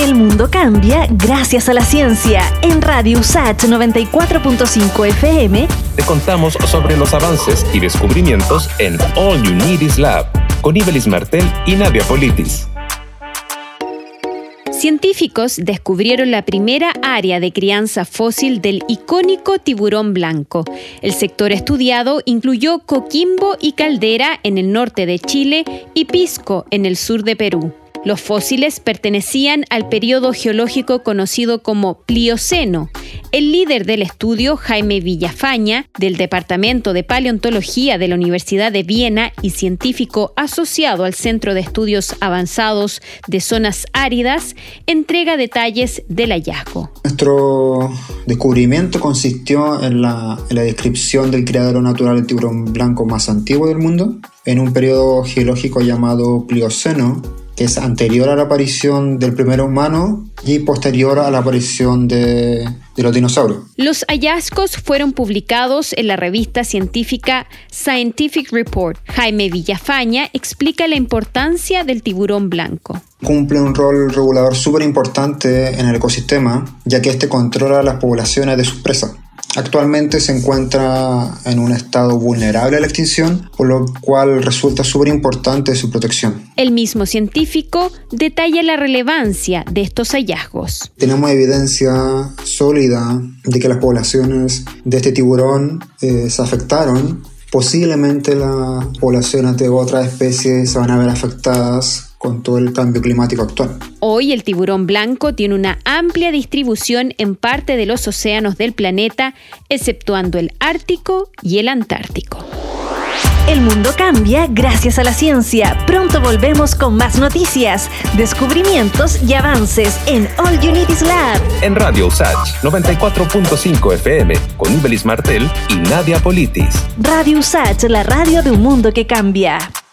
El mundo cambia gracias a la ciencia. En Radio USAT 94.5 FM te contamos sobre los avances y descubrimientos en All You Need Is Lab con Ibelis Martel y Nadia Politis. Científicos descubrieron la primera área de crianza fósil del icónico tiburón blanco. El sector estudiado incluyó Coquimbo y Caldera en el norte de Chile y Pisco en el sur de Perú. Los fósiles pertenecían al periodo geológico conocido como Plioceno. El líder del estudio, Jaime Villafaña, del Departamento de Paleontología de la Universidad de Viena y científico asociado al Centro de Estudios Avanzados de Zonas Áridas, entrega detalles del hallazgo. Nuestro descubrimiento consistió en la, descripción del criadero natural del tiburón blanco más antiguo del mundo, en un periodo geológico llamado Plioceno, es anterior a la aparición del primer humano y posterior a la aparición de, de, los dinosaurios. Los hallazgos fueron publicados en la revista científica Scientific Report. Jaime Villafaña explica la importancia del tiburón blanco. Cumple un rol regulador súper importante en el ecosistema, ya que este controla las poblaciones de sus presas. Actualmente se encuentra en un estado vulnerable a la extinción, por lo cual resulta súper importante su protección. El mismo científico detalla la relevancia de estos hallazgos. Tenemos evidencia sólida de que las poblaciones de este tiburón eh, se afectaron. Posiblemente las poblaciones de otras especies se van a ver afectadas con todo el cambio climático actual. Hoy el tiburón blanco tiene una amplia distribución en parte de los océanos del planeta, exceptuando el Ártico y el Antártico. El mundo cambia gracias a la ciencia. Pronto volvemos con más noticias, descubrimientos y avances en All You Need Is Lab. En Radio USACH 94.5 FM con Ibelis Martel y Nadia Politis. Radio USACH, la radio de un mundo que cambia.